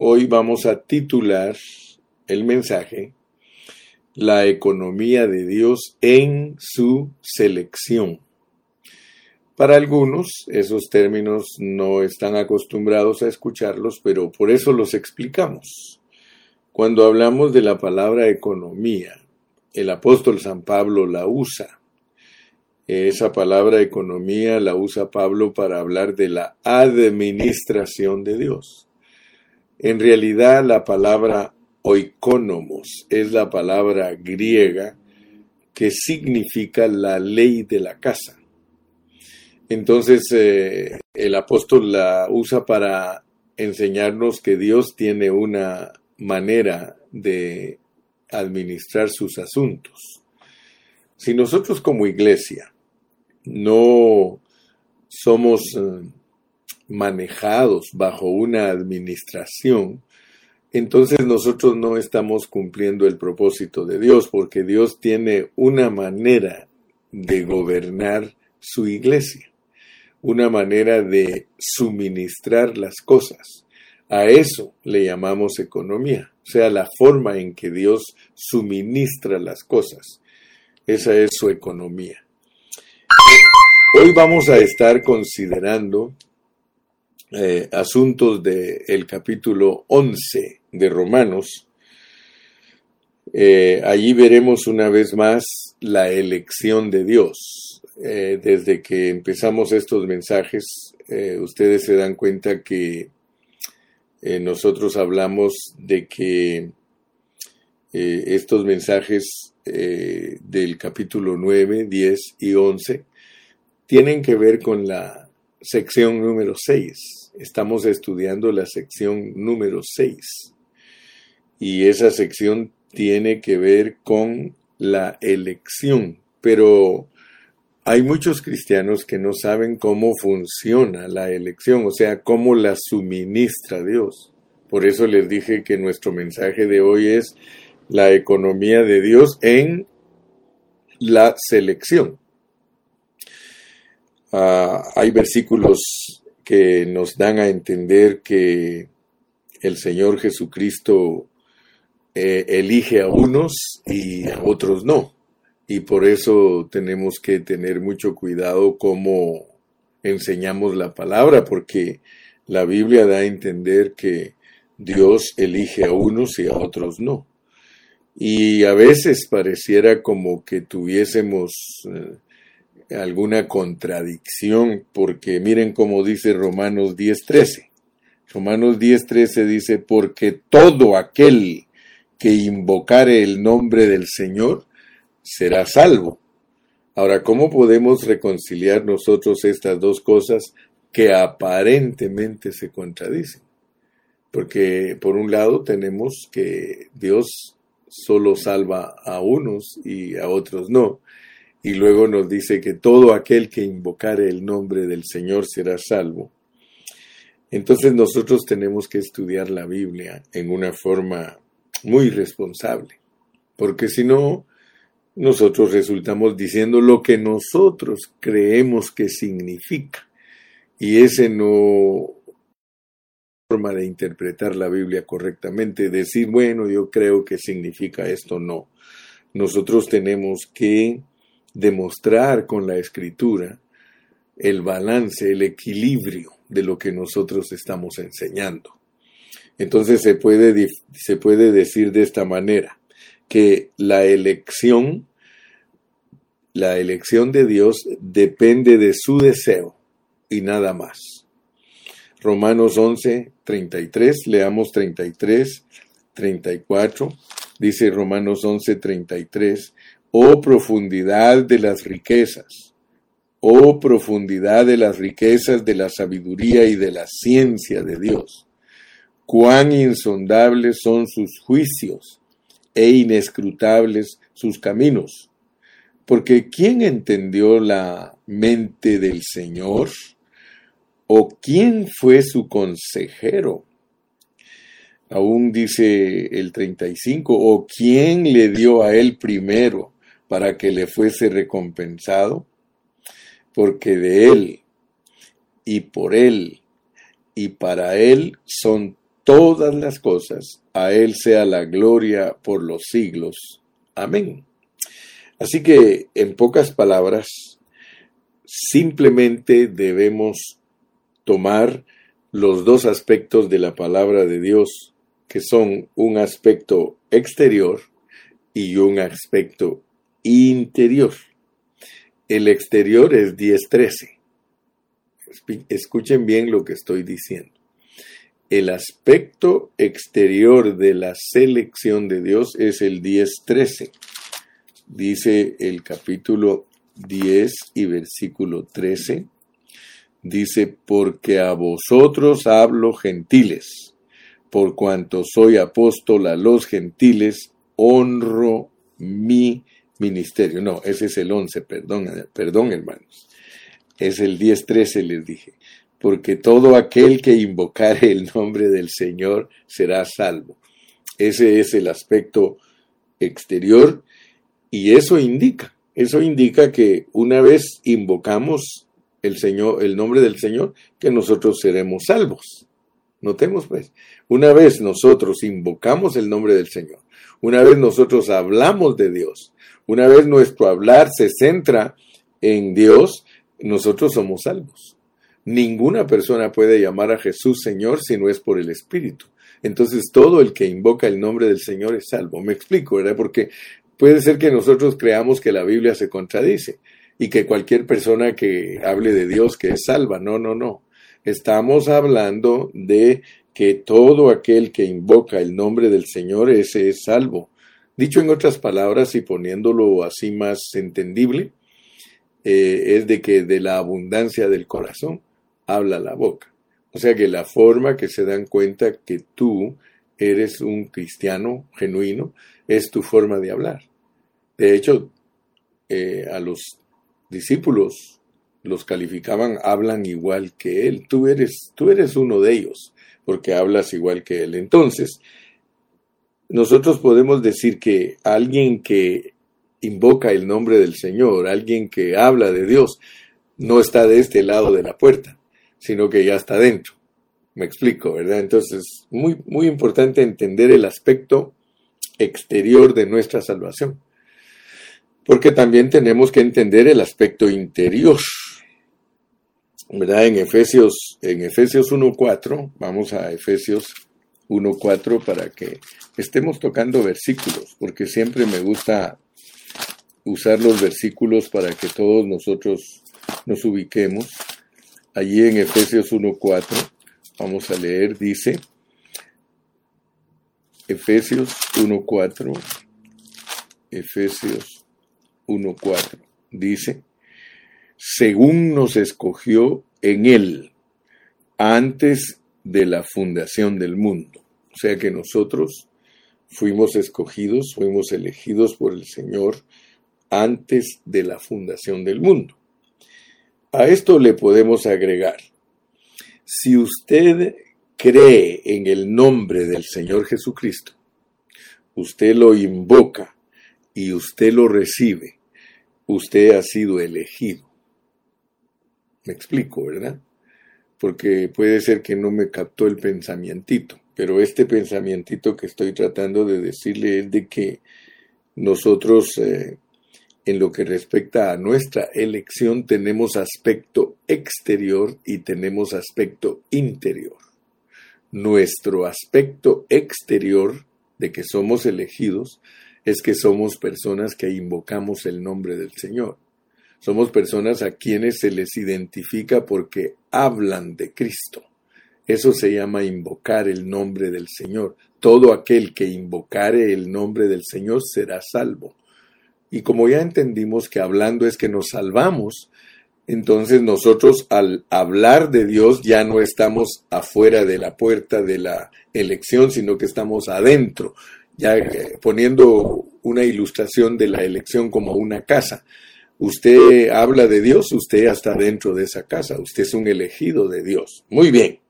Hoy vamos a titular el mensaje La economía de Dios en su selección. Para algunos, esos términos no están acostumbrados a escucharlos, pero por eso los explicamos. Cuando hablamos de la palabra economía, el apóstol San Pablo la usa. Esa palabra economía la usa Pablo para hablar de la administración de Dios. En realidad la palabra oikonomos es la palabra griega que significa la ley de la casa. Entonces eh, el apóstol la usa para enseñarnos que Dios tiene una manera de administrar sus asuntos. Si nosotros como iglesia no somos eh, manejados bajo una administración, entonces nosotros no estamos cumpliendo el propósito de Dios, porque Dios tiene una manera de gobernar su iglesia, una manera de suministrar las cosas. A eso le llamamos economía, o sea, la forma en que Dios suministra las cosas. Esa es su economía. Hoy vamos a estar considerando eh, asuntos del capítulo 11 de Romanos, eh, allí veremos una vez más la elección de Dios. Eh, desde que empezamos estos mensajes, ustedes se dan cuenta que nosotros hablamos de que estos mensajes del capítulo 9, 10 y 11 tienen que ver con la sección número 6 estamos estudiando la sección número 6 y esa sección tiene que ver con la elección, pero hay muchos cristianos que no saben cómo funciona la elección, o sea, cómo la suministra Dios. Por eso les dije que nuestro mensaje de hoy es la economía de Dios en la selección. Ah, hay versículos que nos dan a entender que el Señor Jesucristo eh, elige a unos y a otros no. Y por eso tenemos que tener mucho cuidado cómo enseñamos la palabra, porque la Biblia da a entender que Dios elige a unos y a otros no. Y a veces pareciera como que tuviésemos eh, alguna contradicción, porque miren cómo dice Romanos 10.13. Romanos 10.13 dice, porque todo aquel que invocare el nombre del Señor será salvo. Ahora, ¿cómo podemos reconciliar nosotros estas dos cosas que aparentemente se contradicen? Porque por un lado tenemos que Dios solo salva a unos y a otros no. Y luego nos dice que todo aquel que invocare el nombre del Señor será salvo. Entonces nosotros tenemos que estudiar la Biblia en una forma muy responsable, porque si no, nosotros resultamos diciendo lo que nosotros creemos que significa. Y ese no forma de interpretar la Biblia correctamente, decir, bueno, yo creo que significa esto, no. Nosotros tenemos que demostrar con la escritura el balance, el equilibrio de lo que nosotros estamos enseñando. Entonces se puede, se puede decir de esta manera, que la elección, la elección de Dios depende de su deseo y nada más. Romanos 11, 33, leamos 33, 34, dice Romanos 11, 33, oh profundidad de las riquezas, oh profundidad de las riquezas de la sabiduría y de la ciencia de Dios. Cuán insondables son sus juicios e inescrutables sus caminos. Porque ¿quién entendió la mente del Señor? ¿O quién fue su consejero? Aún dice el 35, ¿o quién le dio a él primero? Para que le fuese recompensado, porque de Él y por Él y para Él son todas las cosas, a Él sea la gloria por los siglos. Amén. Así que, en pocas palabras, simplemente debemos tomar los dos aspectos de la palabra de Dios, que son un aspecto exterior y un aspecto interior. El exterior es 10.13. Escuchen bien lo que estoy diciendo. El aspecto exterior de la selección de Dios es el 10.13. Dice el capítulo 10 y versículo 13. Dice, porque a vosotros hablo gentiles, por cuanto soy apóstol a los gentiles, honro mi ministerio. No, ese es el 11, perdón, perdón hermanos. Es el 10.13 les dije. Porque todo aquel que invocare el nombre del Señor será salvo. Ese es el aspecto exterior y eso indica, eso indica que una vez invocamos el Señor, el nombre del Señor, que nosotros seremos salvos. Notemos pues, una vez nosotros invocamos el nombre del Señor, una vez nosotros hablamos de Dios, una vez nuestro hablar se centra en Dios, nosotros somos salvos. Ninguna persona puede llamar a Jesús Señor si no es por el Espíritu. Entonces todo el que invoca el nombre del Señor es salvo. Me explico, ¿verdad? Porque puede ser que nosotros creamos que la Biblia se contradice y que cualquier persona que hable de Dios que es salva. No, no, no. Estamos hablando de que todo aquel que invoca el nombre del Señor, ese es salvo. Dicho en otras palabras y poniéndolo así más entendible, eh, es de que de la abundancia del corazón habla la boca. O sea que la forma que se dan cuenta que tú eres un cristiano genuino es tu forma de hablar. De hecho, eh, a los discípulos los calificaban, hablan igual que él. Tú eres, tú eres uno de ellos, porque hablas igual que él. Entonces, nosotros podemos decir que alguien que invoca el nombre del Señor, alguien que habla de Dios, no está de este lado de la puerta, sino que ya está dentro. Me explico, ¿verdad? Entonces, muy, muy importante entender el aspecto exterior de nuestra salvación. Porque también tenemos que entender el aspecto interior. ¿Verdad? En Efesios, en Efesios 1.4, vamos a Efesios 1.4 para que estemos tocando versículos, porque siempre me gusta usar los versículos para que todos nosotros nos ubiquemos. Allí en Efesios 1.4, vamos a leer, dice, Efesios 1.4, Efesios 1.4, dice, según nos escogió en él antes de la fundación del mundo. O sea que nosotros fuimos escogidos, fuimos elegidos por el Señor antes de la fundación del mundo. A esto le podemos agregar, si usted cree en el nombre del Señor Jesucristo, usted lo invoca y usted lo recibe, usted ha sido elegido. Me explico, ¿verdad? Porque puede ser que no me captó el pensamientito, pero este pensamientito que estoy tratando de decirle es de que nosotros, eh, en lo que respecta a nuestra elección, tenemos aspecto exterior y tenemos aspecto interior. Nuestro aspecto exterior de que somos elegidos es que somos personas que invocamos el nombre del Señor somos personas a quienes se les identifica porque hablan de Cristo. Eso se llama invocar el nombre del Señor. Todo aquel que invocare el nombre del Señor será salvo. Y como ya entendimos que hablando es que nos salvamos, entonces nosotros al hablar de Dios ya no estamos afuera de la puerta de la elección, sino que estamos adentro, ya eh, poniendo una ilustración de la elección como una casa. Usted habla de Dios, usted está dentro de esa casa, usted es un elegido de Dios. Muy bien.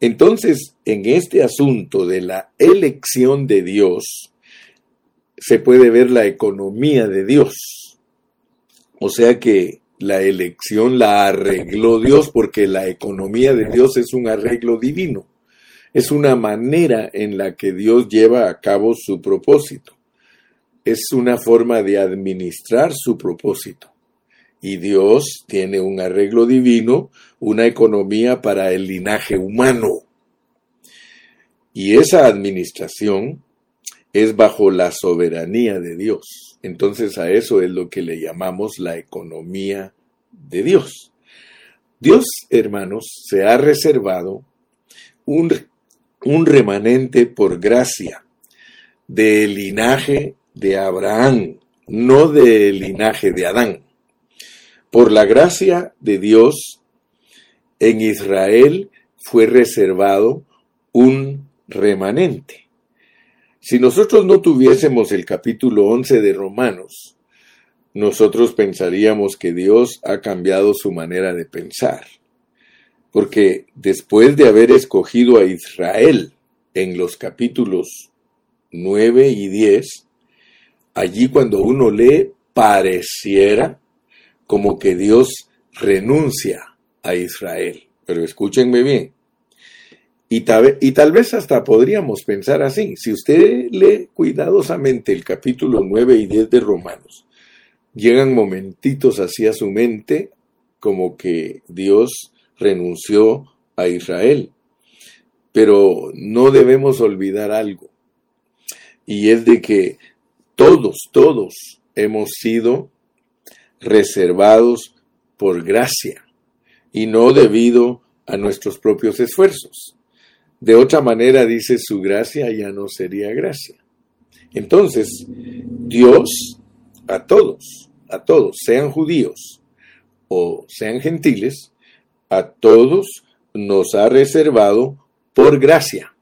Entonces, en este asunto de la elección de Dios, se puede ver la economía de Dios. O sea que la elección la arregló Dios porque la economía de Dios es un arreglo divino. Es una manera en la que Dios lleva a cabo su propósito. Es una forma de administrar su propósito. Y Dios tiene un arreglo divino, una economía para el linaje humano. Y esa administración es bajo la soberanía de Dios. Entonces a eso es lo que le llamamos la economía de Dios. Dios, hermanos, se ha reservado un, un remanente por gracia del linaje de Abraham, no del linaje de Adán. Por la gracia de Dios, en Israel fue reservado un remanente. Si nosotros no tuviésemos el capítulo 11 de Romanos, nosotros pensaríamos que Dios ha cambiado su manera de pensar. Porque después de haber escogido a Israel en los capítulos 9 y 10, allí cuando uno lee, pareciera como que Dios renuncia a Israel. Pero escúchenme bien, y tal, vez hasta podríamos pensar así. Si usted lee cuidadosamente el capítulo 9 y 10 de Romanos, llegan momentitos hacia su mente como que Dios renunció a Israel. Pero no debemos olvidar algo. Y es de que todos, todos hemos sido reservados por gracia y no debido a nuestros propios esfuerzos. De otra manera dice su gracia ya no sería gracia. Entonces, Dios a todos, a todos, sean judíos o sean gentiles, a todos nos ha reservado por gracia.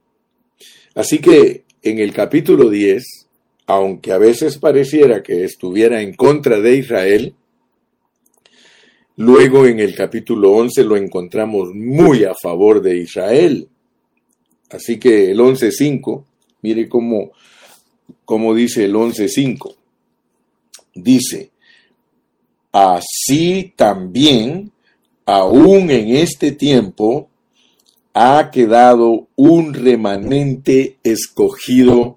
Así que en el capítulo 10, aunque a veces pareciera que estuviera en contra de Israel, luego en el capítulo 11 lo encontramos muy a favor de Israel. Así que el 11.5, mire cómo, cómo dice el 11.5. Dice, así también, aún en este tiempo, ha quedado un remanente escogido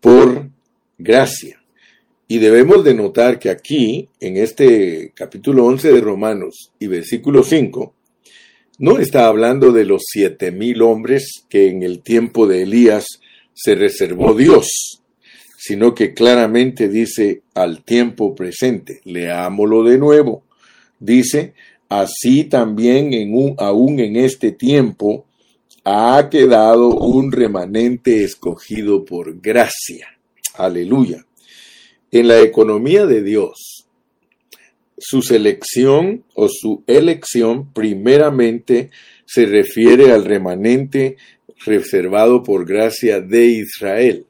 por gracia. Y debemos de notar que aquí, en este capítulo 11 de Romanos y versículo 5, no está hablando de los siete mil hombres que en el tiempo de Elías se reservó Dios, sino que claramente dice al tiempo presente. Leámoslo de nuevo. Dice, así también en un, aún en este tiempo ha quedado un remanente escogido por gracia. Aleluya. En la economía de Dios, su selección o su elección primeramente se refiere al remanente reservado por gracia de Israel.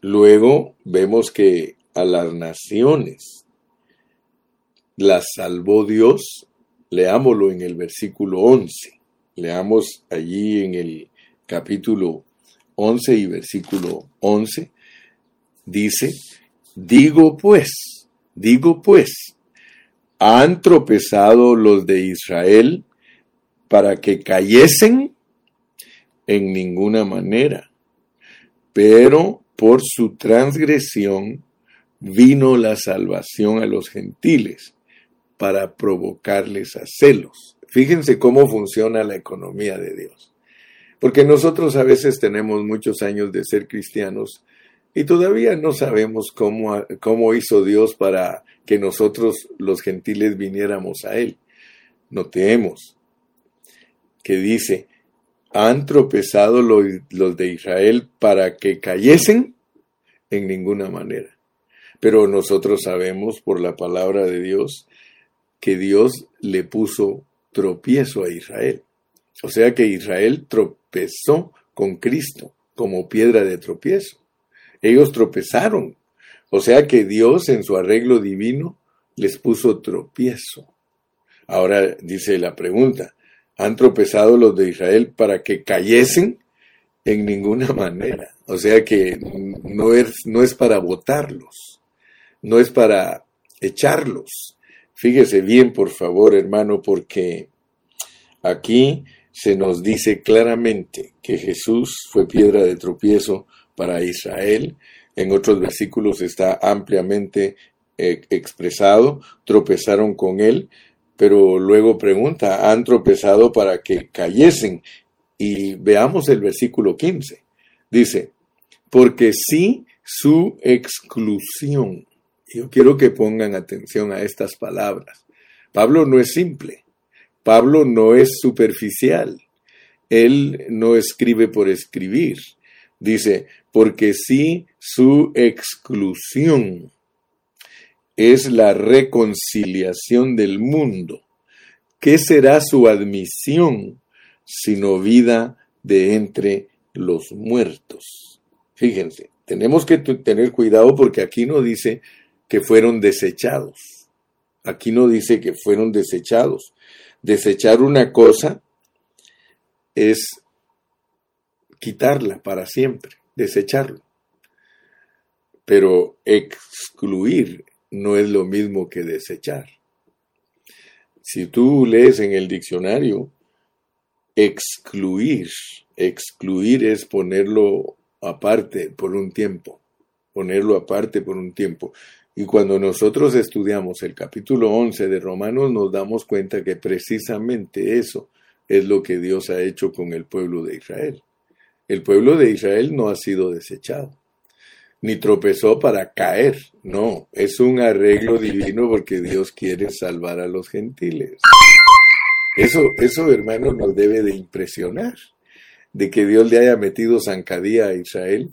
Luego vemos que a las naciones las salvó Dios. Leámoslo en el versículo 11. Leamos allí en el capítulo 11 y versículo 11. Dice, digo pues, Digo pues, ¿han tropezado los de Israel para que cayesen? En ninguna manera. Pero por su transgresión vino la salvación a los gentiles para provocarles a celos. Fíjense cómo funciona la economía de Dios. Porque nosotros a veces tenemos muchos años de ser cristianos y todavía no sabemos cómo, cómo hizo Dios para que nosotros los gentiles viniéramos a Él. Notemos que dice, han tropezado los, los de Israel para que cayesen en ninguna manera. Pero nosotros sabemos por la palabra de Dios que Dios le puso tropiezo a Israel. O sea que Israel tropezó con Cristo como piedra de tropiezo. Ellos tropezaron. O sea que Dios en su arreglo divino les puso tropiezo. Ahora dice la pregunta, ¿han tropezado los de Israel para que cayesen? En ninguna manera. O sea que no es, no es para votarlos, no es para echarlos. Fíjese bien, por favor, hermano, porque aquí se nos dice claramente que Jesús fue piedra de tropiezo para Israel. En otros versículos está ampliamente eh, expresado, tropezaron con él, pero luego pregunta, han tropezado para que cayesen. Y veamos el versículo 15. Dice, porque sí su exclusión. Yo quiero que pongan atención a estas palabras. Pablo no es simple. Pablo no es superficial. Él no escribe por escribir. Dice, porque sí su exclusión es la reconciliación del mundo. ¿Qué será su admisión sino vida de entre los muertos? Fíjense, tenemos que tener cuidado porque aquí no dice que fueron desechados. Aquí no dice que fueron desechados. Desechar una cosa es quitarla para siempre, desecharlo. Pero excluir no es lo mismo que desechar. Si tú lees en el diccionario, excluir, excluir es ponerlo aparte por un tiempo, ponerlo aparte por un tiempo. Y cuando nosotros estudiamos el capítulo 11 de Romanos nos damos cuenta que precisamente eso es lo que Dios ha hecho con el pueblo de Israel. El pueblo de Israel no ha sido desechado ni tropezó para caer. No, es un arreglo divino porque Dios quiere salvar a los gentiles. Eso, eso, hermano, nos debe de impresionar, de que Dios le haya metido zancadía a Israel,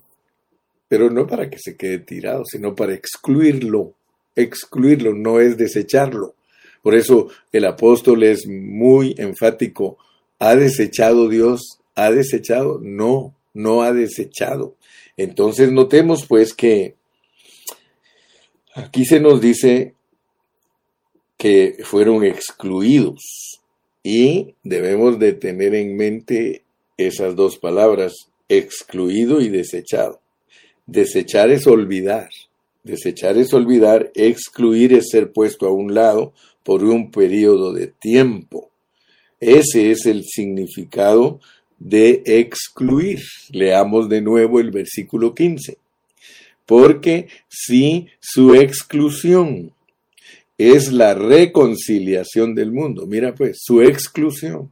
pero no para que se quede tirado, sino para excluirlo. Excluirlo no es desecharlo. Por eso el apóstol es muy enfático. ¿Ha desechado Dios? ¿Ha desechado? No, no ha desechado. Entonces notemos pues que aquí se nos dice que fueron excluidos y debemos de tener en mente esas dos palabras, excluido y desechado. Desechar es olvidar, desechar es olvidar, excluir es ser puesto a un lado por un periodo de tiempo. Ese es el significado de excluir. Leamos de nuevo el versículo 15. Porque si su exclusión es la reconciliación del mundo, mira pues, su exclusión,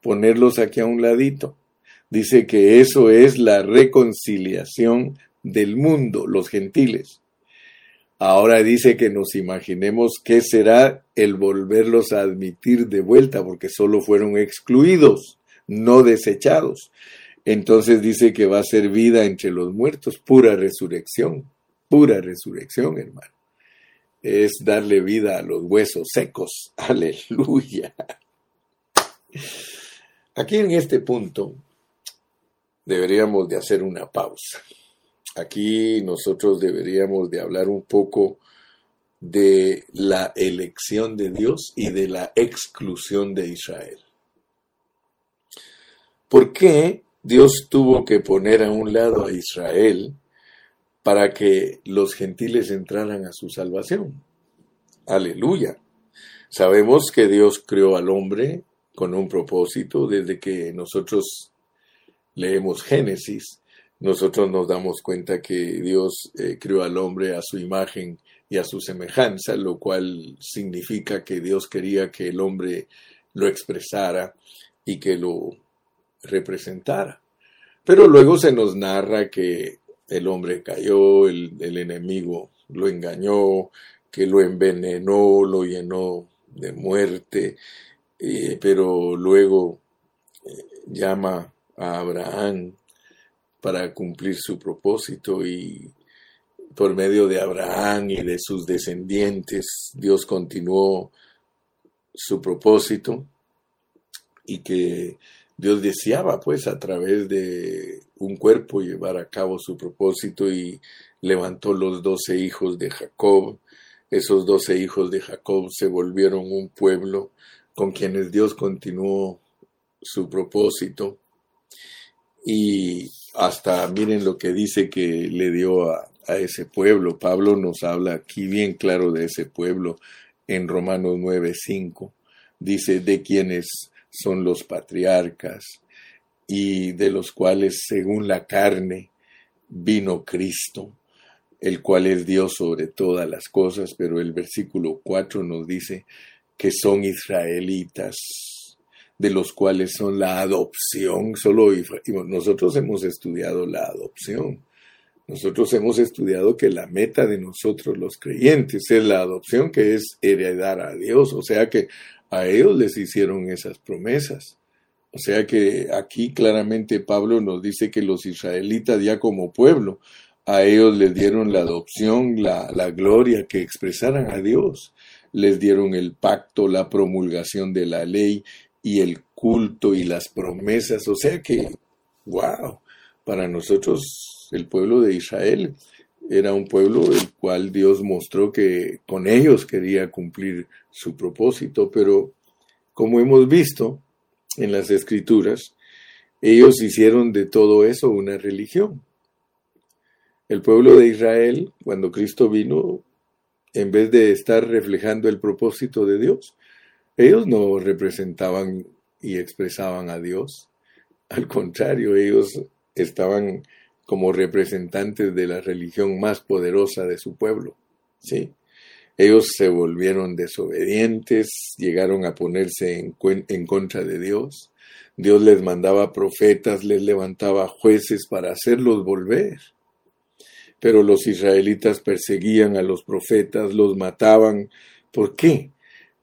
ponerlos aquí a un ladito, dice que eso es la reconciliación del mundo, los gentiles. Ahora dice que nos imaginemos qué será el volverlos a admitir de vuelta, porque solo fueron excluidos no desechados. Entonces dice que va a ser vida entre los muertos, pura resurrección, pura resurrección, hermano. Es darle vida a los huesos secos. Aleluya. Aquí en este punto deberíamos de hacer una pausa. Aquí nosotros deberíamos de hablar un poco de la elección de Dios y de la exclusión de Israel. ¿Por qué Dios tuvo que poner a un lado a Israel para que los gentiles entraran a su salvación? Aleluya. Sabemos que Dios creó al hombre con un propósito desde que nosotros leemos Génesis. Nosotros nos damos cuenta que Dios eh, creó al hombre a su imagen y a su semejanza, lo cual significa que Dios quería que el hombre lo expresara y que lo representara. Pero luego se nos narra que el hombre cayó, el, enemigo lo engañó, que lo envenenó, lo llenó de muerte, eh, pero luego eh, llama a Abraham para cumplir su propósito y por medio de Abraham y de sus descendientes Dios continuó su propósito y que Dios deseaba pues a través de un cuerpo llevar a cabo su propósito y levantó los doce hijos de Jacob. Esos doce hijos de Jacob se volvieron un pueblo con quienes Dios continuó su propósito. Y hasta miren lo que dice que le dio a, a ese pueblo. Pablo nos habla aquí bien claro de ese pueblo en Romanos 9:5. Dice, de quienes son los patriarcas y de los cuales según la carne vino Cristo, el cual es Dios sobre todas las cosas, pero el versículo 4 nos dice que son israelitas, de los cuales son la adopción, solo nosotros hemos estudiado la adopción. Nosotros hemos estudiado que la meta de nosotros los creyentes es la adopción, que es heredar a Dios, o sea que a ellos les hicieron esas promesas. O sea que aquí claramente Pablo nos dice que los israelitas ya como pueblo, a ellos les dieron la adopción, la, la gloria, que expresaran a Dios. Les dieron el pacto, la promulgación de la ley y el culto y las promesas. O sea que, wow, para nosotros el pueblo de Israel era un pueblo el cual Dios mostró que con ellos quería cumplir su propósito, pero como hemos visto, en las escrituras, ellos hicieron de todo eso una religión. El pueblo de Israel, cuando Cristo vino, en vez de estar reflejando el propósito de Dios, ellos no representaban y expresaban a Dios. Al contrario, ellos estaban como representantes de la religión más poderosa de su pueblo. ¿sí? Ellos se volvieron desobedientes, llegaron a ponerse en, en, contra de Dios. Dios les mandaba profetas, les levantaba jueces para hacerlos volver. Pero los israelitas perseguían a los profetas, los mataban. ¿Por qué?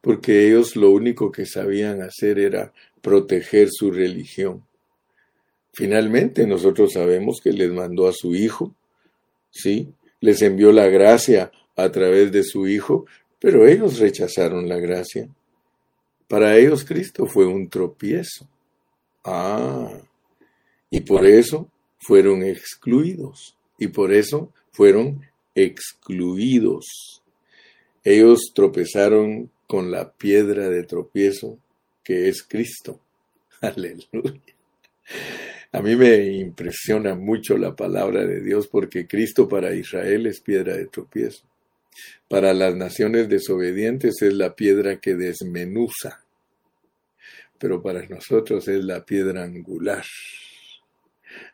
Porque ellos lo único que sabían hacer era proteger su religión. Finalmente nosotros sabemos que les mandó a su hijo, ¿sí? Les envió la gracia a través de su Hijo, pero ellos rechazaron la gracia. Para ellos Cristo fue un tropiezo. Ah, y por eso fueron excluidos, y por eso fueron excluidos. Ellos tropezaron con la piedra de tropiezo que es Cristo. Aleluya. A mí me impresiona mucho la palabra de Dios porque Cristo para Israel es piedra de tropiezo. Para las naciones desobedientes es la piedra que desmenuza, pero para nosotros es la piedra angular,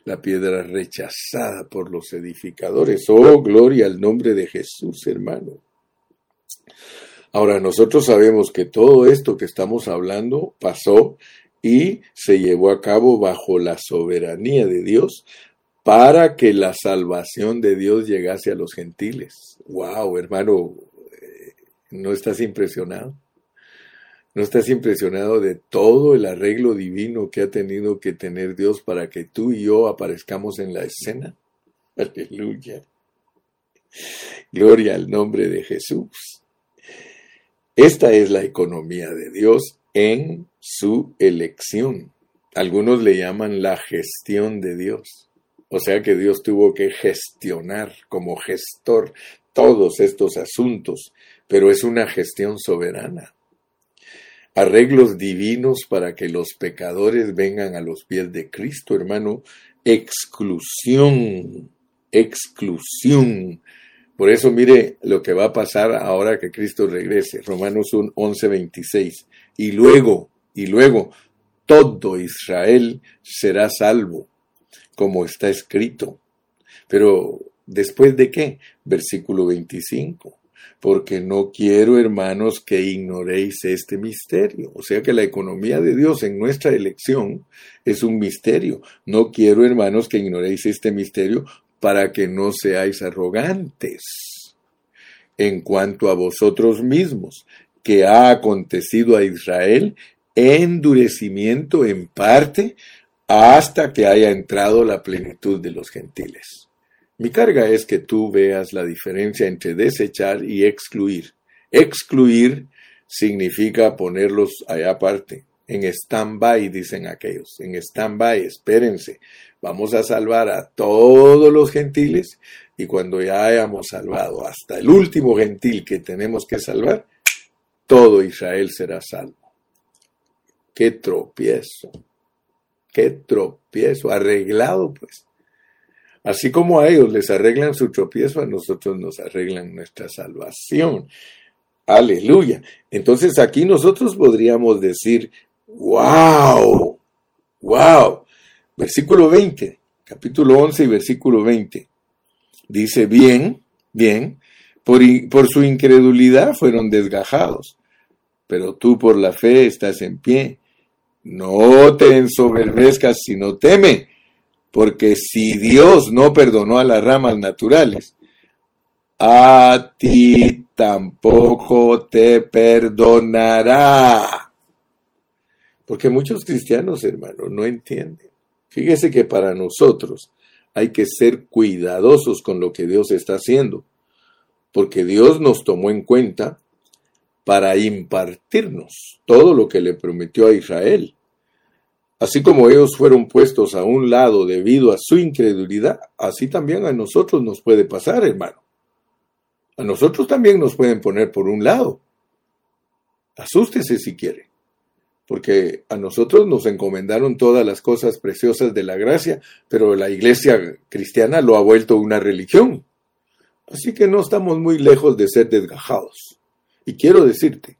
la piedra rechazada por los edificadores. Oh, gloria al nombre de Jesús, hermano. Ahora, nosotros sabemos que todo esto que estamos hablando pasó y se llevó a cabo bajo la soberanía de Dios para que la salvación de Dios llegase a los gentiles. Wow, hermano, eh, ¿no estás impresionado? ¿No estás impresionado de todo el arreglo divino que ha tenido que tener Dios para que tú y yo aparezcamos en la escena? Aleluya. Gloria al nombre de Jesús. Esta es la economía de Dios en su elección. Algunos le llaman la gestión de Dios. O sea que Dios tuvo que gestionar como gestor todos estos asuntos, pero es una gestión soberana. Arreglos divinos para que los pecadores vengan a los pies de Cristo, hermano. Exclusión, exclusión. Por eso mire lo que va a pasar ahora que Cristo regrese. Romanos 11:26. Y luego, y luego, todo Israel será salvo como está escrito. Pero después de qué? Versículo 25. Porque no quiero, hermanos, que ignoréis este misterio. O sea que la economía de Dios en nuestra elección es un misterio. No quiero, hermanos, que ignoréis este misterio para que no seáis arrogantes en cuanto a vosotros mismos, que ha acontecido a Israel endurecimiento en parte hasta que haya entrado la plenitud de los gentiles. Mi carga es que tú veas la diferencia entre desechar y excluir. Excluir significa ponerlos allá aparte, en stand-by, dicen aquellos, en stand-by, espérense, vamos a salvar a todos los gentiles y cuando ya hayamos salvado hasta el último gentil que tenemos que salvar, todo Israel será salvo. Qué tropiezo qué tropiezo, arreglado pues. Así como a ellos les arreglan su tropiezo, a nosotros nos arreglan nuestra salvación. Aleluya. Entonces aquí nosotros podríamos decir, ¡Wow! ¡Wow! Versículo 20, capítulo 11 y versículo 20. Dice, bien, bien, por, por su incredulidad fueron desgajados, pero tú por la fe estás en pie. No te ensoberbezcas, sino teme, porque si Dios no perdonó a las ramas naturales, a ti tampoco te perdonará. Porque muchos cristianos, hermanos, no entienden. Fíjese que para nosotros hay que ser cuidadosos con lo que Dios está haciendo, porque Dios nos tomó en cuenta para impartirnos todo lo que le prometió a Israel. Así como ellos fueron puestos a un lado debido a su incredulidad, así también a nosotros nos puede pasar, hermano. A nosotros también nos pueden poner por un lado. Asústese si quiere, porque a nosotros nos encomendaron todas las cosas preciosas de la gracia, pero la iglesia cristiana lo ha vuelto una religión. Así que no estamos muy lejos de ser desgajados. Y quiero decirte,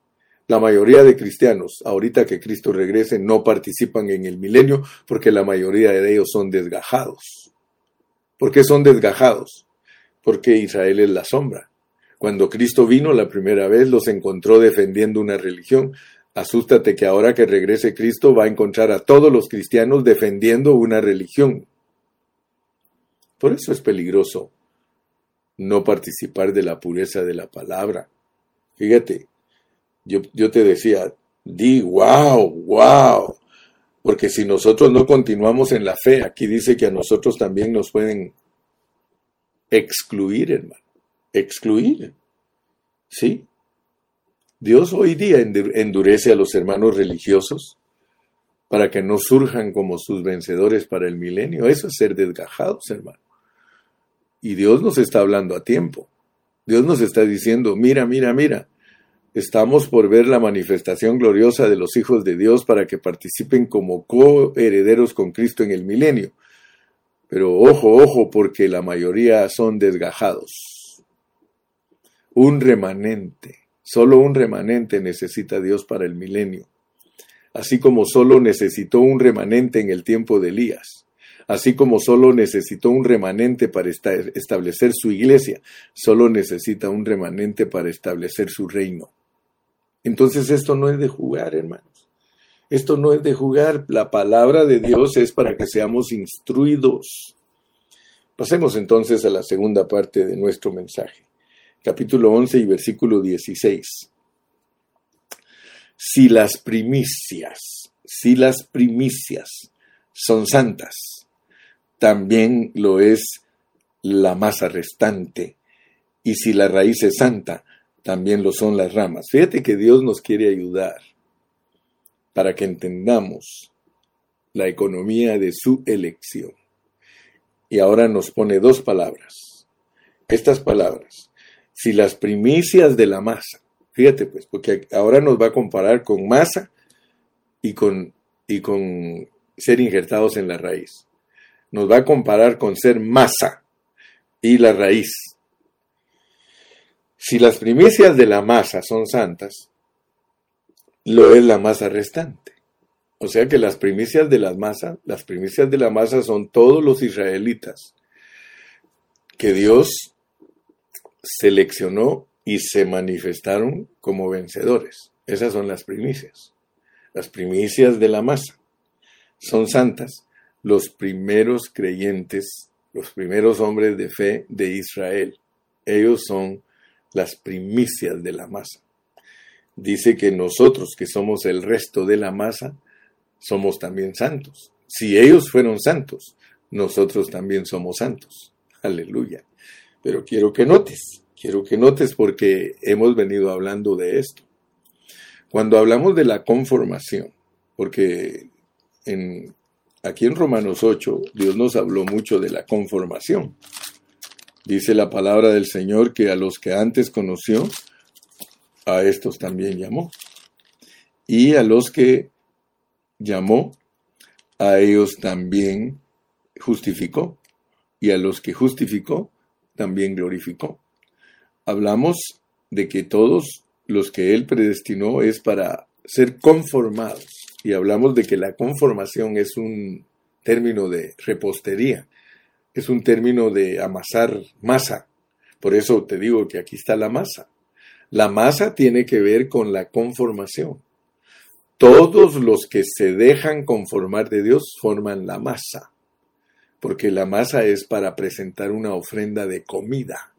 la mayoría de cristianos, ahorita que Cristo regrese, no participan en el milenio porque la mayoría de ellos son desgajados. ¿Por qué son desgajados? Porque Israel es la sombra. Cuando Cristo vino la primera vez, los encontró defendiendo una religión. Asústate que ahora que regrese Cristo va a encontrar a todos los cristianos defendiendo una religión. Por eso es peligroso no participar de la pureza de la palabra. Fíjate, yo, yo te decía, di, wow, wow, porque si nosotros no continuamos en la fe, aquí dice que a nosotros también nos pueden excluir, hermano excluir. ¿Sí? Dios hoy día endurece a los hermanos religiosos para que no surjan como sus vencedores para el milenio. Eso es ser desgajados, hermano. Y Dios nos está hablando a tiempo. Dios nos está diciendo, mira, mira, mira, estamos por ver la manifestación gloriosa de los hijos de Dios para que participen como coherederos con Cristo en el milenio. Pero ojo, ojo, porque la mayoría son desgajados un remanente. Solo un remanente necesita Dios para el milenio. Así como solo necesitó un remanente en el tiempo de Elías. Así como solo necesitó un remanente para establecer su iglesia, solo necesita un remanente para establecer su reino. Entonces esto no es de jugar, hermanos. Esto no es de jugar. La palabra de Dios es para que seamos instruidos. Pasemos entonces a la segunda parte de nuestro mensaje capítulo 11 y versículo 16. Si las primicias, si las primicias son santas, también lo es la masa restante. Y si la raíz es santa, también lo son las ramas. Fíjate que Dios nos quiere ayudar para que entendamos la economía de su elección. Y ahora nos pone dos palabras. Estas palabras, si las primicias de la masa, fíjate pues, porque ahora nos va a comparar con masa y con, y con ser injertados en la raíz. Nos va a comparar con ser masa y la raíz. Si las primicias de la masa son santas, lo es la masa restante. O sea que las primicias de la masa, las primicias de la masa son todos los israelitas que Dios seleccionó y se manifestaron como vencedores. Esas son las primicias. Las primicias de la masa. Son santas los primeros creyentes, los primeros hombres de fe de Israel. Ellos son las primicias de la masa. Dice que nosotros, que somos el resto de la masa, somos también santos. Si ellos fueron santos, nosotros también somos santos. Aleluya. Pero quiero que notes, quiero que notes porque hemos venido hablando de esto. Cuando hablamos de la conformación, porque en, aquí en Romanos 8 Dios nos habló mucho de la conformación. Dice la palabra del Señor que a los que antes conoció, a estos también llamó. Y a los que llamó, a ellos también justificó. Y a los que justificó, también glorificó. Hablamos de que todos los que Él predestinó es para ser conformados. y hablamos de que la conformación es un término de repostería, es un término de amasar masa. Por eso te digo que aquí está la masa. La masa tiene que ver con la conformación. Todos los que se dejan conformar de Dios forman la masa, porque la masa es para presentar una ofrenda de comida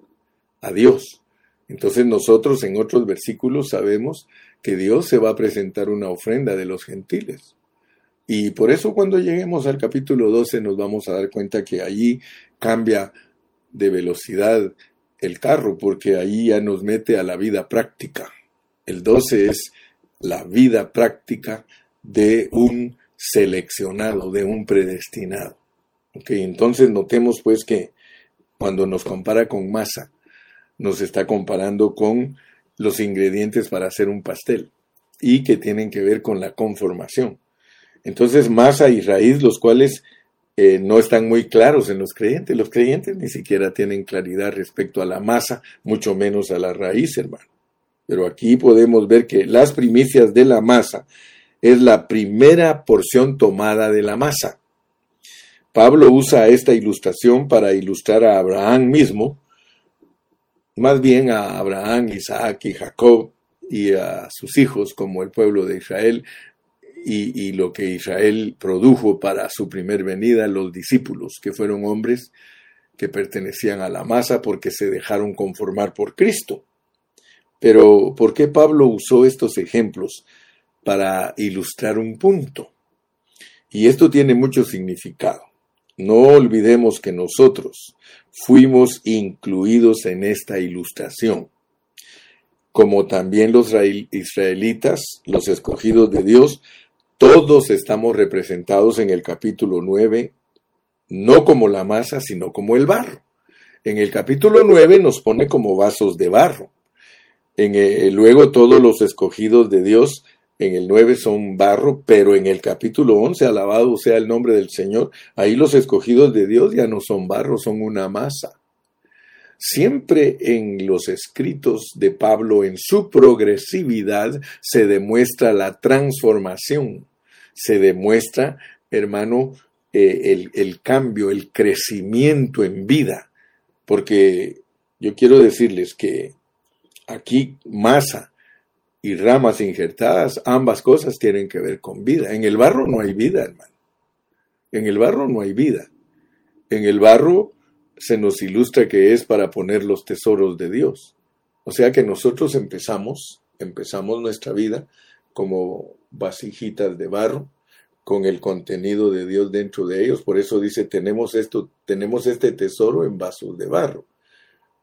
a Dios. Entonces nosotros en otros versículos sabemos que Dios se va a presentar una ofrenda de los gentiles. Y por eso cuando lleguemos al capítulo 12 nos vamos a dar cuenta que allí cambia de velocidad el carro, porque allí ya nos mete a la vida práctica. El 12 es la vida práctica de un seleccionado, de un predestinado. Entonces notemos pues que cuando nos compara con masa, nos está comparando con los ingredientes para hacer un pastel y que tienen que ver con la conformación. Entonces, masa y raíz, los cuales eh, no están muy claros en los creyentes. Los creyentes ni siquiera tienen claridad respecto a la masa, mucho menos a la raíz, hermano. Pero aquí podemos ver que las primicias de la masa es la primera porción tomada de la masa. Pablo usa esta ilustración para ilustrar a Abraham mismo, más bien a Abraham, Isaac y Jacob y a sus hijos como el pueblo de Israel, y, lo que Israel produjo para su primer venida, los discípulos, que fueron hombres que pertenecían a la masa porque se dejaron conformar por Cristo. Pero, ¿por qué Pablo usó estos ejemplos? Para ilustrar un punto. Y esto tiene mucho significado. No olvidemos que nosotros fuimos incluidos en esta ilustración, como también los israelitas, los escogidos de Dios, todos estamos representados en el capítulo 9, no como la masa, sino como el barro. En el capítulo 9 nos pone como vasos de barro. En luego todos los escogidos de Dios en el 9 son barro, pero en el capítulo 11, alabado sea el nombre del Señor, ahí los escogidos de Dios ya no son barro, son una masa. Siempre en los escritos de Pablo, en su progresividad, se demuestra la transformación, se demuestra, hermano, eh, el, el cambio, el crecimiento en vida, porque yo quiero decirles que aquí masa y ramas injertadas, ambas cosas tienen que ver con vida. En el barro no hay vida, hermano. En el barro no hay vida. En el barro se nos ilustra que es para poner los tesoros de Dios. O sea que nosotros empezamos, empezamos nuestra vida como vasijitas de barro con el contenido de Dios dentro de ellos. Por eso dice, tenemos esto, tenemos este tesoro en vasos de barro.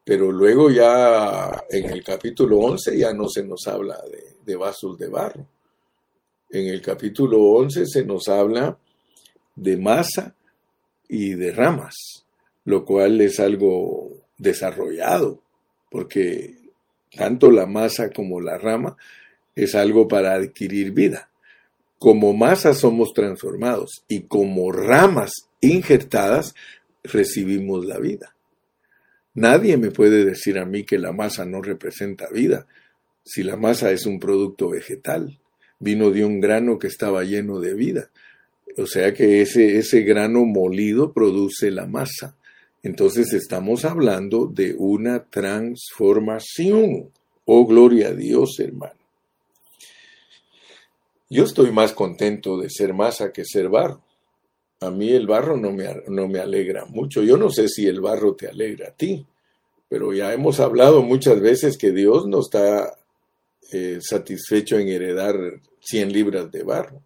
Pero luego ya en el capítulo 11 ya no se nos habla de, vasos de barro. En el capítulo 11 se nos habla de masa y de ramas lo cual es algo desarrollado, porque tanto la masa como la rama es algo para adquirir vida. Como masa somos transformados y como ramas injertadas recibimos la vida. Nadie me puede decir a mí que la masa no representa vida, si la masa es un producto vegetal, vino de un grano que estaba lleno de vida. O sea que ese, ese grano molido produce la masa. Entonces estamos hablando de una transformación. Oh, gloria a Dios, hermano. Yo estoy más contento de ser masa que ser barro. A mí el barro no me, no me alegra mucho. Yo no sé si el barro te alegra a ti, pero ya hemos hablado muchas veces que Dios no está eh, satisfecho en heredar 100 libras de barro.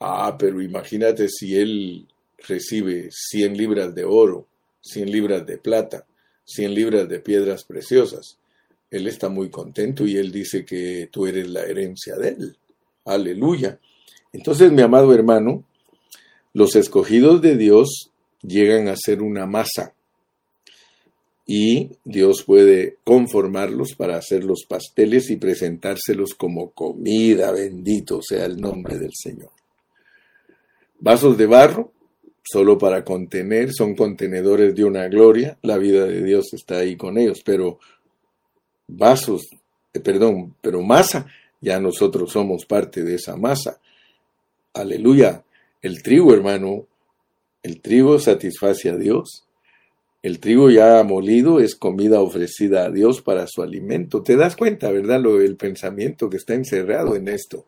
Ah, pero imagínate si Él recibe 100 libras de oro 100 libras de plata, 100 libras de piedras preciosas. Él está muy contento y él dice que tú eres la herencia de él. Aleluya. Entonces, mi amado hermano, los escogidos de Dios llegan a ser una masa y Dios puede conformarlos para hacer los pasteles y presentárselos como comida, bendito sea el nombre del Señor. Vasos de barro, solo para contener, son contenedores de una gloria, la vida de Dios está ahí con ellos, pero vasos, eh, perdón, pero masa, ya nosotros somos parte de esa masa. aleluya, el trigo, hermano, el trigo satisface a Dios. El trigo ya molido es comida ofrecida a Dios para su alimento. ¿Te das cuenta, verdad, lo, el pensamiento que está encerrado en esto?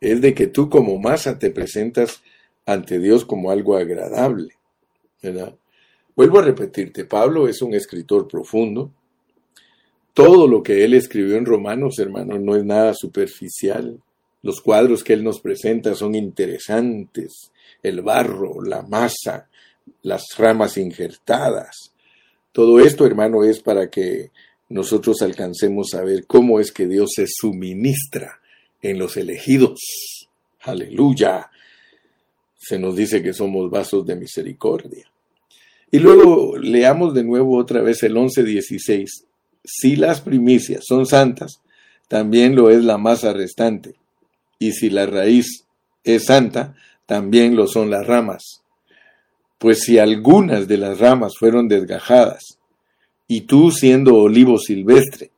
Es de que tú como masa te presentas ante Dios como algo agradable. Vuelvo a repetirte, Pablo es un escritor profundo. Todo lo que él escribió en Romanos, hermano, no es nada superficial. Los cuadros que él nos presenta son interesantes. El barro, la masa, las ramas injertadas. Todo esto, hermano, es para que nosotros alcancemos a ver cómo es que Dios se suministra en los elegidos. Aleluya. Se nos dice que somos vasos de misericordia. Y luego leamos de nuevo otra vez el 11.16. Si las primicias son santas, también lo es la masa restante. Y si la raíz es santa, también lo son las ramas. Pues si algunas de las ramas fueron desgajadas, y tú siendo olivo silvestre,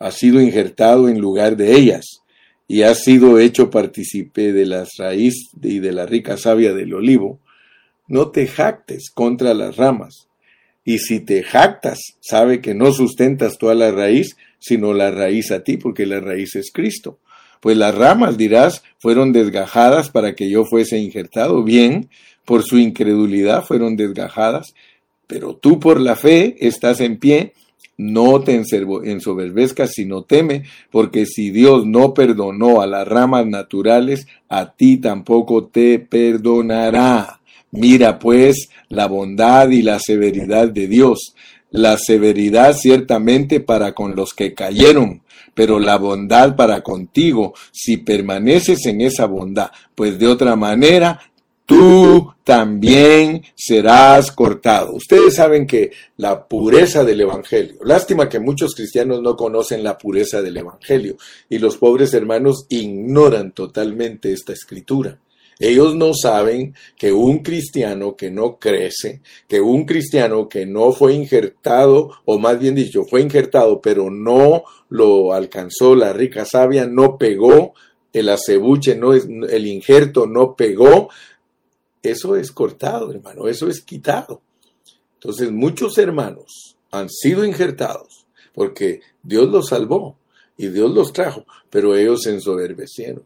has sido injertado en lugar de ellas, y has sido hecho partícipe de las raíces y de la rica savia del olivo, no te jactes contra las ramas. Y si te jactas, sabe que no sustentas tú a la raíz, sino la raíz a ti, porque la raíz es Cristo. Pues las ramas, dirás, fueron desgajadas para que yo fuese injertado. Bien, por su incredulidad fueron desgajadas, pero tú por la fe estás en pie, no te ensoberbezcas, sino teme, porque si Dios no perdonó a las ramas naturales, a ti tampoco te perdonará. Mira pues la bondad y la severidad de Dios, la severidad ciertamente para con los que cayeron, pero la bondad para contigo, si permaneces en esa bondad, pues de otra manera tú también serás cortado. Ustedes saben que la pureza del Evangelio, lástima que muchos cristianos no conocen la pureza del Evangelio y los pobres hermanos ignoran totalmente esta escritura. Ellos no saben que un cristiano que no crece, que un cristiano que no fue injertado, o más bien dicho, fue injertado, pero no lo alcanzó la rica savia, no pegó, el acebuche, no es, el injerto no pegó, eso es cortado, hermano, eso es quitado. Entonces muchos hermanos han sido injertados porque Dios los salvó y Dios los trajo, pero ellos se ensoberbecieron.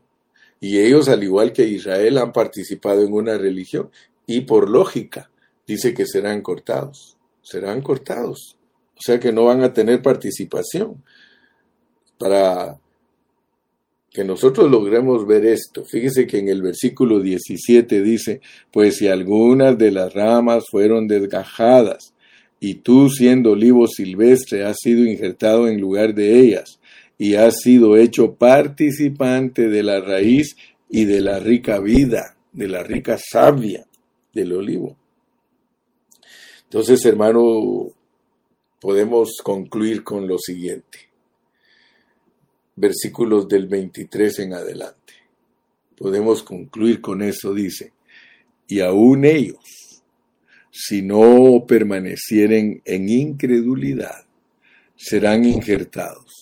Y ellos, al igual que Israel, han participado en una religión y por lógica dice que serán cortados, serán cortados. O sea que no van a tener participación. Para que nosotros logremos ver esto. Fíjese que en el versículo 17 dice, pues si algunas de las ramas fueron desgajadas, y tú siendo olivo silvestre has sido injertado en lugar de ellas, y has sido hecho participante de la raíz y de la rica vida, de la rica savia del olivo. Entonces, hermano, podemos concluir con lo siguiente versículos del 23 en adelante. Podemos concluir con eso, dice, y aún ellos, si no permanecieren en incredulidad, serán injertados,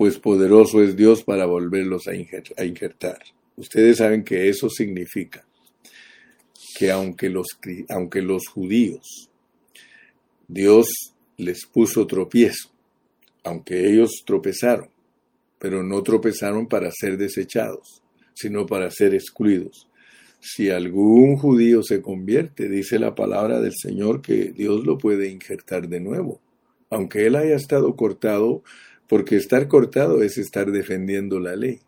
pues poderoso es Dios para volverlos a, injertar. Ustedes saben que eso significa que aunque los, aunque los judíos, Dios les puso tropiezo, aunque ellos tropezaron, pero no tropezaron para ser desechados, sino para ser excluidos. Si algún judío se convierte, dice la palabra del Señor que Dios lo puede injertar de nuevo, aunque él haya estado cortado, porque estar cortado es estar defendiendo la ley.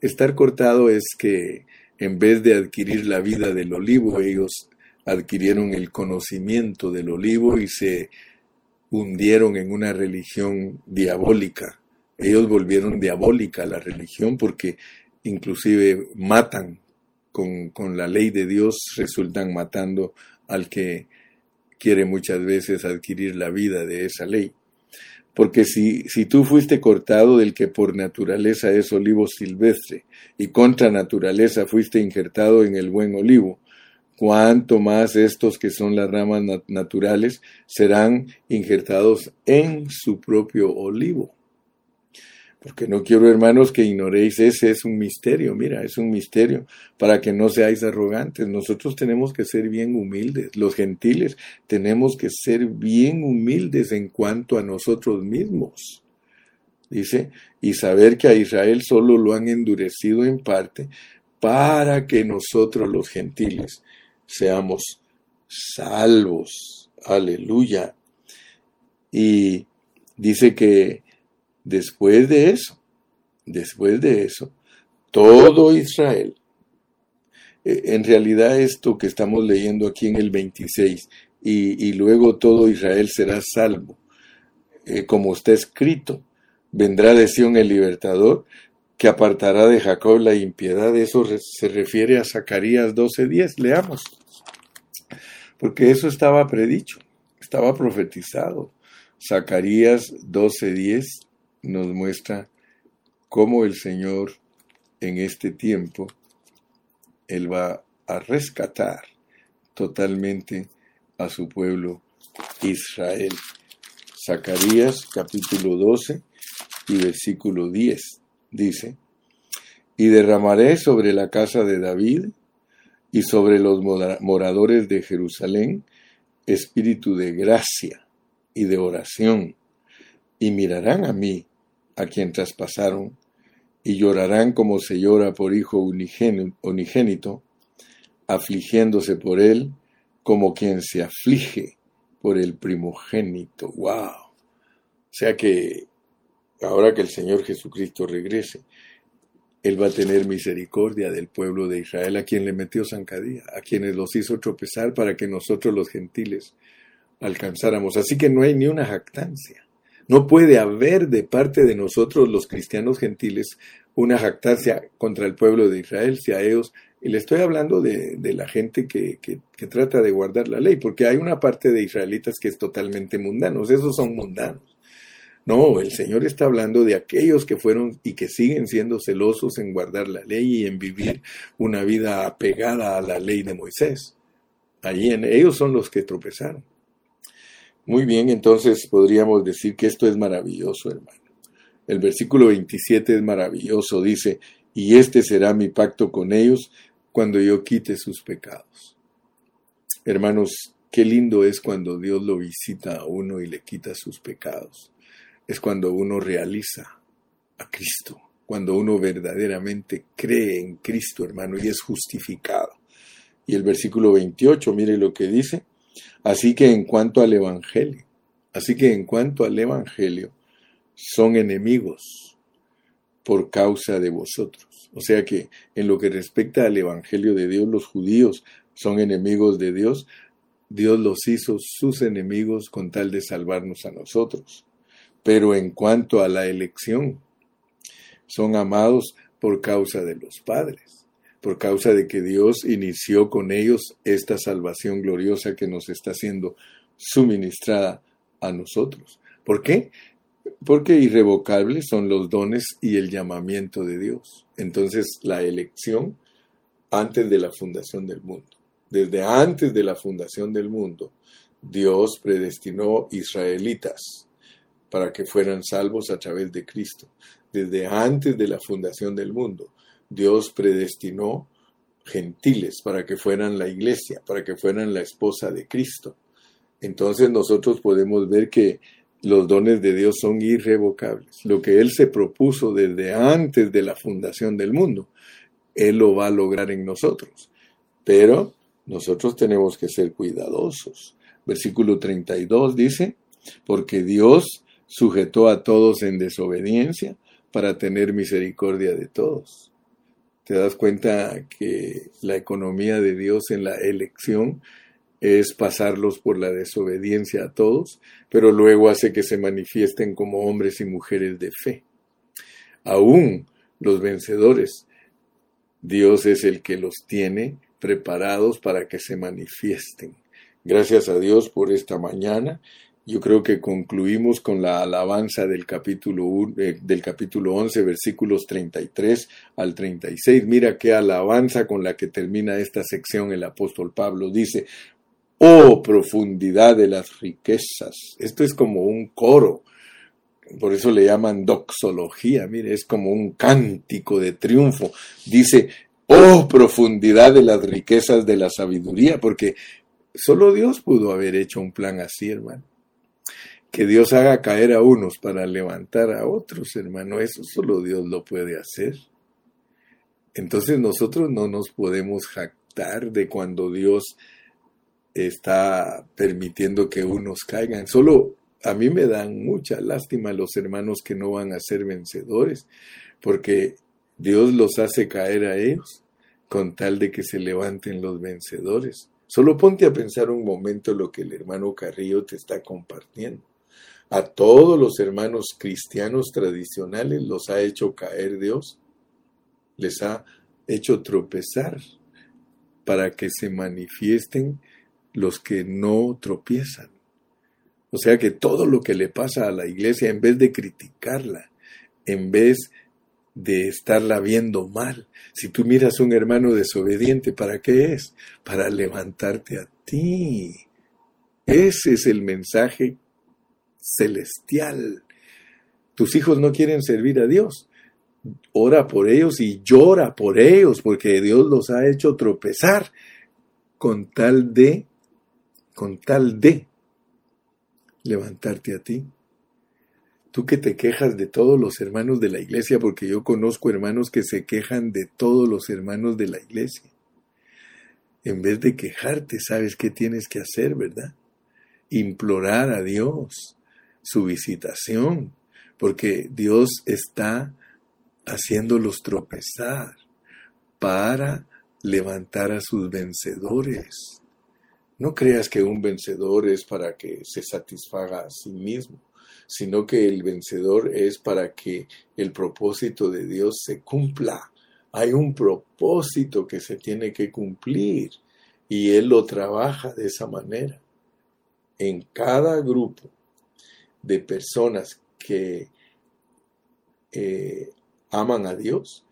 Estar cortado es que en vez de adquirir la vida del olivo, ellos adquirieron el conocimiento del olivo y se hundieron en una religión diabólica ellos volvieron diabólica la religión porque inclusive matan con, con, la ley de Dios, resultan matando al que quiere muchas veces adquirir la vida de esa ley. Porque si, si tú fuiste cortado del que por naturaleza es olivo silvestre y contra naturaleza fuiste injertado en el buen olivo, cuánto más estos que son las ramas naturales serán injertados en su propio olivo. Porque no quiero, hermanos, que ignoréis, ese es un misterio, mira, es un misterio, para que no seáis arrogantes. Nosotros tenemos que ser bien humildes, los gentiles tenemos que ser bien humildes en cuanto a nosotros mismos. Dice, y saber que a Israel solo lo han endurecido en parte para que nosotros los gentiles seamos salvos. Aleluya. Y dice que después de eso, después de eso, todo Israel, eh, en realidad esto que estamos leyendo aquí en el 26, y, luego todo Israel será salvo, eh, como está escrito, vendrá de Sion el libertador, que apartará de Jacob la impiedad. Eso se refiere a Zacarías 12:10. Leamos. Porque eso estaba predicho, estaba profetizado. Zacarías 12:10 nos muestra cómo el Señor en este tiempo, Él va a rescatar totalmente a su pueblo Israel. Zacarías capítulo 12 y versículo 10 dice, y derramaré sobre la casa de David y sobre los moradores de Jerusalén espíritu de gracia y de oración, y mirarán a mí, a quien traspasaron, y llorarán como se llora por hijo unigénito, afligiéndose por él como quien se aflige por el primogénito. ¡Wow! O sea que ahora que el Señor Jesucristo regrese, Él va a tener misericordia del pueblo de Israel, a quien le metió zancadilla, a quienes los hizo tropezar para que nosotros los gentiles alcanzáramos. Así que no hay ni una jactancia. No puede haber de parte de nosotros los cristianos gentiles una jactancia contra el pueblo de Israel, si a ellos, y le estoy hablando de, la gente que, trata de guardar la ley, porque hay una parte de israelitas que es totalmente mundanos, esos son mundanos. No, el Señor está hablando de aquellos que fueron y que siguen siendo celosos en guardar la ley y en vivir una vida apegada a la ley de Moisés. Allí en ellos son los que tropezaron. Muy bien, entonces podríamos decir que esto es maravilloso, hermano. El versículo 27 es maravilloso, dice, y este será mi pacto con ellos cuando yo quite sus pecados. Hermanos, qué lindo es cuando Dios lo visita a uno y le quita sus pecados. Es cuando uno realiza a Cristo, cuando uno verdaderamente cree en Cristo, hermano, y es justificado. Y el versículo 28, mire lo que dice, Así que en cuanto al Evangelio, así que en cuanto al Evangelio, son enemigos por causa de vosotros. O sea que en lo que respecta al Evangelio de Dios, los judíos son enemigos de Dios. Dios los hizo sus enemigos con tal de salvarnos a nosotros. Pero en cuanto a la elección, son amados por causa de los padres por causa de que Dios inició con ellos esta salvación gloriosa que nos está siendo suministrada a nosotros. ¿Por qué? Porque irrevocables son los dones y el llamamiento de Dios. Entonces, la elección antes de la fundación del mundo. Desde antes de la fundación del mundo, Dios predestinó israelitas para que fueran salvos a través de Cristo. Desde antes de la fundación del mundo, Dios predestinó gentiles para que fueran la iglesia, para que fueran la esposa de Cristo. Entonces nosotros podemos ver que los dones de Dios son irrevocables. Lo que Él se propuso desde antes de la fundación del mundo, Él lo va a lograr en nosotros. Pero nosotros tenemos que ser cuidadosos. Versículo 32 dice, porque Dios sujetó a todos en desobediencia para tener misericordia de todos te das cuenta que la economía de Dios en la elección es pasarlos por la desobediencia a todos, pero luego hace que se manifiesten como hombres y mujeres de fe. Aún los vencedores, Dios es el que los tiene preparados para que se manifiesten. Gracias a Dios por esta mañana yo creo que concluimos con la alabanza del capítulo, eh, del capítulo 11, versículos 33 al 36. Mira qué alabanza con la que termina esta sección el apóstol Pablo. Dice, oh profundidad de las riquezas. Esto es como un coro. por eso le llaman doxología, mire, es como un cántico de triunfo. Dice, oh profundidad de las riquezas de la sabiduría, porque solo Dios pudo haber hecho un plan así, hermano. Que Dios haga caer a unos para levantar a otros, hermano, eso solo Dios lo puede hacer. Entonces nosotros no nos podemos jactar de cuando Dios está permitiendo que unos caigan. Solo a mí me dan mucha lástima los hermanos que no van a ser vencedores, porque Dios los hace caer a ellos con tal de que se levanten los vencedores. Solo ponte a pensar un momento lo que el hermano Carrillo te está compartiendo. A todos los hermanos cristianos tradicionales los ha hecho caer Dios, les ha hecho tropezar para que se manifiesten los que no tropiezan. O sea que todo lo que le pasa a la iglesia, en vez de criticarla, en vez de estarla viendo mal, si tú miras a un hermano desobediente, ¿para qué es? Para levantarte a ti. Ese es el mensaje celestial. Tus hijos no quieren servir a Dios. Ora por ellos y llora por ellos, porque Dios los ha hecho tropezar con tal de, con tal de levantarte a ti. Tú que te quejas de todos los hermanos de la iglesia, porque yo conozco hermanos que se quejan de todos los hermanos de la iglesia. En vez de quejarte, sabes qué tienes que hacer, ¿verdad? Implorar a Dios su visitación, porque Dios está haciéndolos tropezar para levantar a sus vencedores. No creas que un vencedor es para que se satisfaga a sí mismo, sino que el vencedor es para que el propósito de Dios se cumpla. Hay un propósito que se tiene que cumplir y Él lo trabaja de esa manera. En cada grupo de personas que eh, aman a Dios,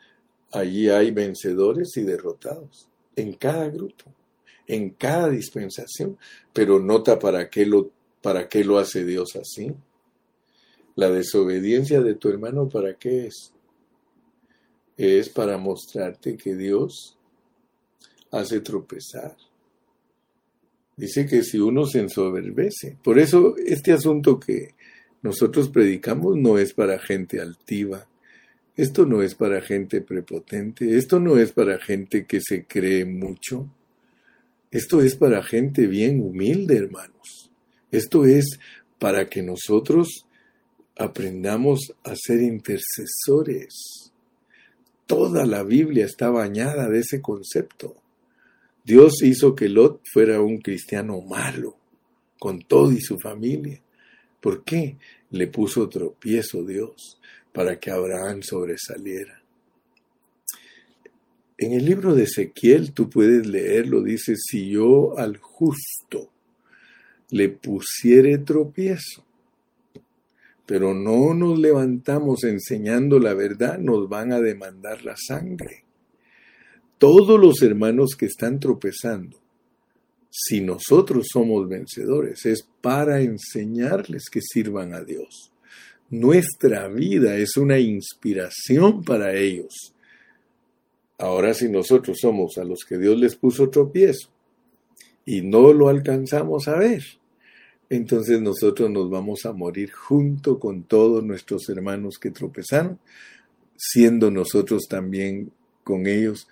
allí hay vencedores y derrotados. En cada grupo en cada dispensación, pero nota para qué lo, para qué lo hace Dios así. La desobediencia de tu hermano, ¿para qué es? Es para mostrarte que Dios hace tropezar. Dice que si uno se ensoberbece, por eso este asunto que nosotros predicamos no es para gente altiva, esto no es para gente prepotente, esto no es para gente que se cree mucho, esto es para gente bien humilde, hermanos. Esto es para que nosotros aprendamos a ser intercesores. Toda la Biblia está bañada de ese concepto. Dios hizo que Lot fuera un cristiano malo, con todo y su familia. ¿Por qué? Le puso tropiezo Dios para que Abraham sobresaliera. En el libro de Ezequiel tú puedes leerlo, dice, si yo al justo le pusiere tropiezo, pero no nos levantamos enseñando la verdad, nos van a demandar la sangre. Todos los hermanos que están tropezando, si nosotros somos vencedores, es para enseñarles que sirvan a Dios. Nuestra vida es una inspiración para ellos Ahora si nosotros somos a los que Dios les puso tropiezo y no lo alcanzamos a ver, entonces nosotros nos vamos a morir junto con todos nuestros hermanos que tropezaron, siendo nosotros también con ellos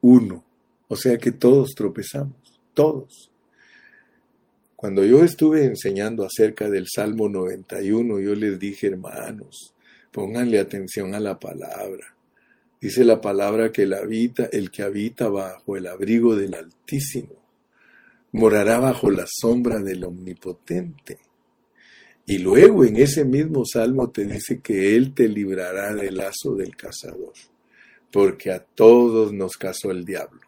uno. O sea que todos tropezamos, todos. Cuando yo estuve enseñando acerca del Salmo 91, yo les dije, hermanos, pónganle atención a la palabra. Dice la palabra que el, habita, el que habita bajo el abrigo del Altísimo morará bajo la sombra del Omnipotente. Y luego en ese mismo salmo te dice que Él te librará del lazo del cazador, porque a todos nos cazó el diablo.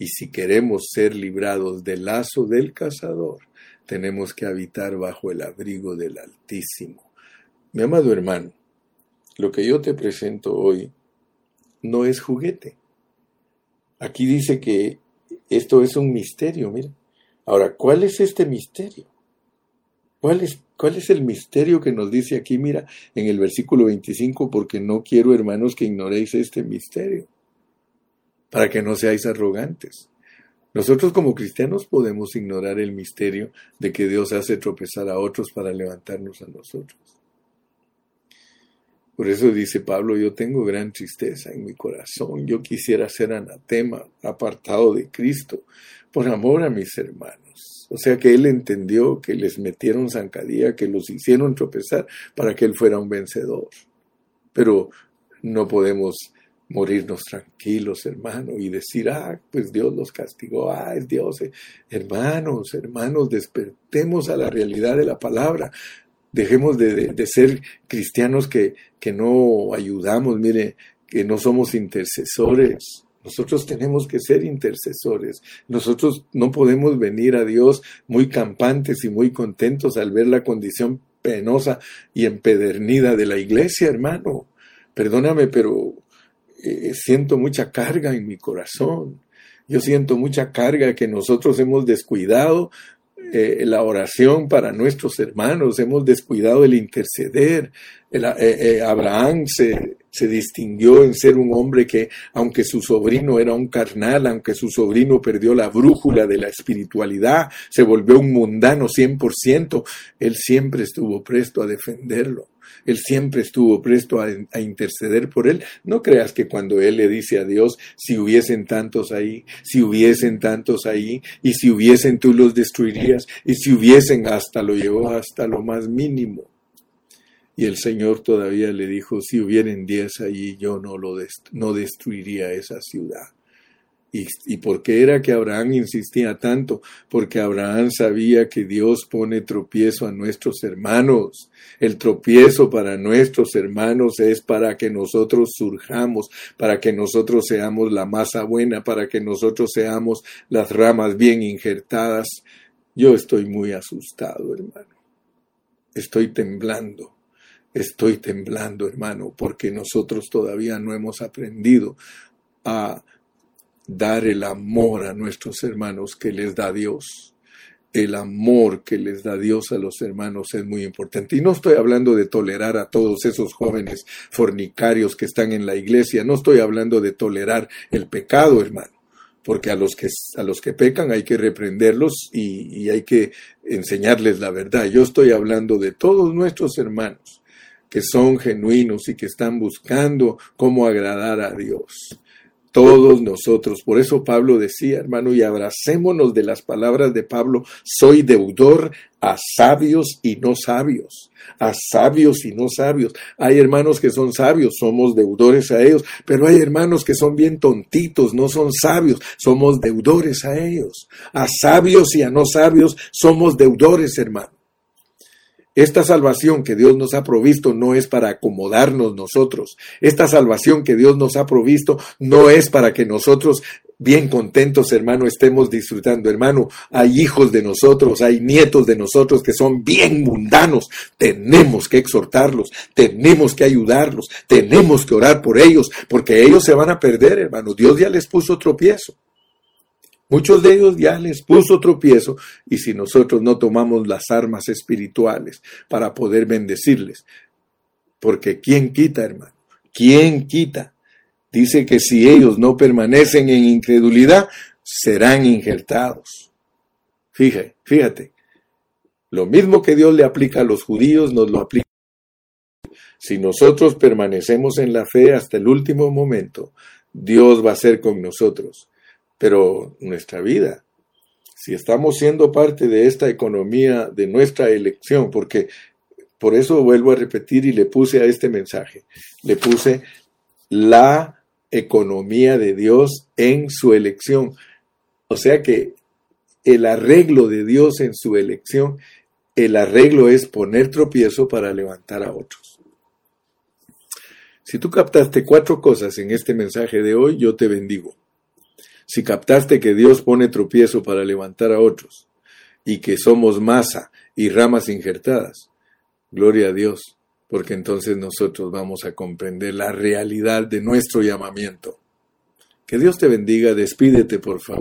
Y si queremos ser librados del lazo del cazador, tenemos que habitar bajo el abrigo del Altísimo. Mi amado hermano, lo que yo te presento hoy no es juguete. Aquí dice que esto es un misterio, mira. Ahora, ¿cuál es este misterio? ¿Cuál es, ¿Cuál es el misterio que nos dice aquí? Mira, en el versículo 25, porque no quiero, hermanos, que ignoréis este misterio, para que no seáis arrogantes. Nosotros como cristianos podemos ignorar el misterio de que Dios hace tropezar a otros para levantarnos a nosotros. Por eso dice Pablo, yo tengo gran tristeza en mi corazón, yo quisiera ser anatema, apartado de Cristo, por amor a mis hermanos. O sea que él entendió que les metieron zancadilla, que los hicieron tropezar para que él fuera un vencedor. Pero no podemos morirnos tranquilos, hermano, y decir, ah, pues Dios los castigó, ah, es Dios. Hermanos, hermanos, despertemos a la realidad de la palabra. Dejemos de, ser cristianos que, que no ayudamos, mire, que no somos intercesores. Nosotros tenemos que ser intercesores. Nosotros no podemos venir a Dios muy campantes y muy contentos al ver la condición penosa y empedernida de la iglesia, hermano. Perdóname, pero eh, siento mucha carga en mi corazón. Yo siento mucha carga que nosotros hemos descuidado eh, la oración para nuestros hermanos, hemos descuidado el interceder. Eh, Abraham se, se distinguió en ser un hombre que, aunque su sobrino era un carnal, aunque su sobrino perdió la brújula de la espiritualidad, se volvió un mundano 100%, él siempre estuvo presto a defenderlo. Él siempre estuvo presto a, interceder por él. No creas que cuando él le dice a Dios, si hubiesen tantos ahí, si hubiesen tantos ahí, y si hubiesen tú los destruirías, y si hubiesen hasta lo llevó hasta lo más mínimo. Y el Señor todavía le dijo, si hubieren diez allí, yo no, lo no destruiría esa ciudad. ¿Y, por qué era que Abraham insistía tanto? Porque Abraham sabía que Dios pone tropiezo a nuestros hermanos. El tropiezo para nuestros hermanos es para que nosotros surjamos, para que nosotros seamos la masa buena, para que nosotros seamos las ramas bien injertadas. Yo estoy muy asustado, hermano. Estoy temblando. Estoy temblando, hermano, porque nosotros todavía no hemos aprendido a dar el amor a nuestros hermanos que les da Dios. El amor que les da Dios a los hermanos es muy importante. Y no estoy hablando de tolerar a todos esos jóvenes fornicarios que están en la iglesia. No estoy hablando de tolerar el pecado, hermano. Porque a los que, a los que pecan hay que reprenderlos y, y hay que enseñarles la verdad. Yo estoy hablando de todos nuestros hermanos que son genuinos y que están buscando cómo agradar a Dios todos nosotros. Por eso Pablo decía, hermano, y abracémonos de las palabras de Pablo, soy deudor a sabios y no sabios, a sabios y no sabios. Hay hermanos que son sabios, somos deudores a ellos, pero hay hermanos que son bien tontitos, no son sabios, somos deudores a ellos. A sabios y a no sabios somos deudores, hermano. Esta salvación que Dios nos ha provisto no es para acomodarnos nosotros. Esta salvación que Dios nos ha provisto no es para que nosotros bien contentos, hermano, estemos disfrutando. Hermano, hay hijos de nosotros, hay nietos de nosotros que son bien mundanos. Tenemos que exhortarlos, tenemos que ayudarlos, tenemos que orar por ellos, porque ellos se van a perder, hermano. Dios ya les puso tropiezo. Muchos de ellos ya les puso tropiezo y si nosotros no tomamos las armas espirituales para poder bendecirles, porque ¿quién quita, hermano? ¿Quién quita? Dice que si ellos no permanecen en incredulidad, serán injertados. Fíjate, fíjate. Lo mismo que Dios le aplica a los judíos, nos lo aplica. Si nosotros permanecemos en la fe hasta el último momento, Dios va a ser con nosotros pero nuestra vida. Si estamos siendo parte de esta economía de nuestra elección, porque por eso vuelvo a repetir y le puse a este mensaje, le puse la economía de Dios en su elección. O sea que el arreglo de Dios en su elección, el arreglo es poner tropiezo para levantar a otros. Si tú captaste cuatro cosas en este mensaje de hoy, yo te bendigo. Si captaste que Dios pone tropiezo para levantar a otros y que somos masa y ramas injertadas, gloria a Dios, porque entonces nosotros vamos a comprender la realidad de nuestro llamamiento. Que Dios te bendiga, despídete por favor.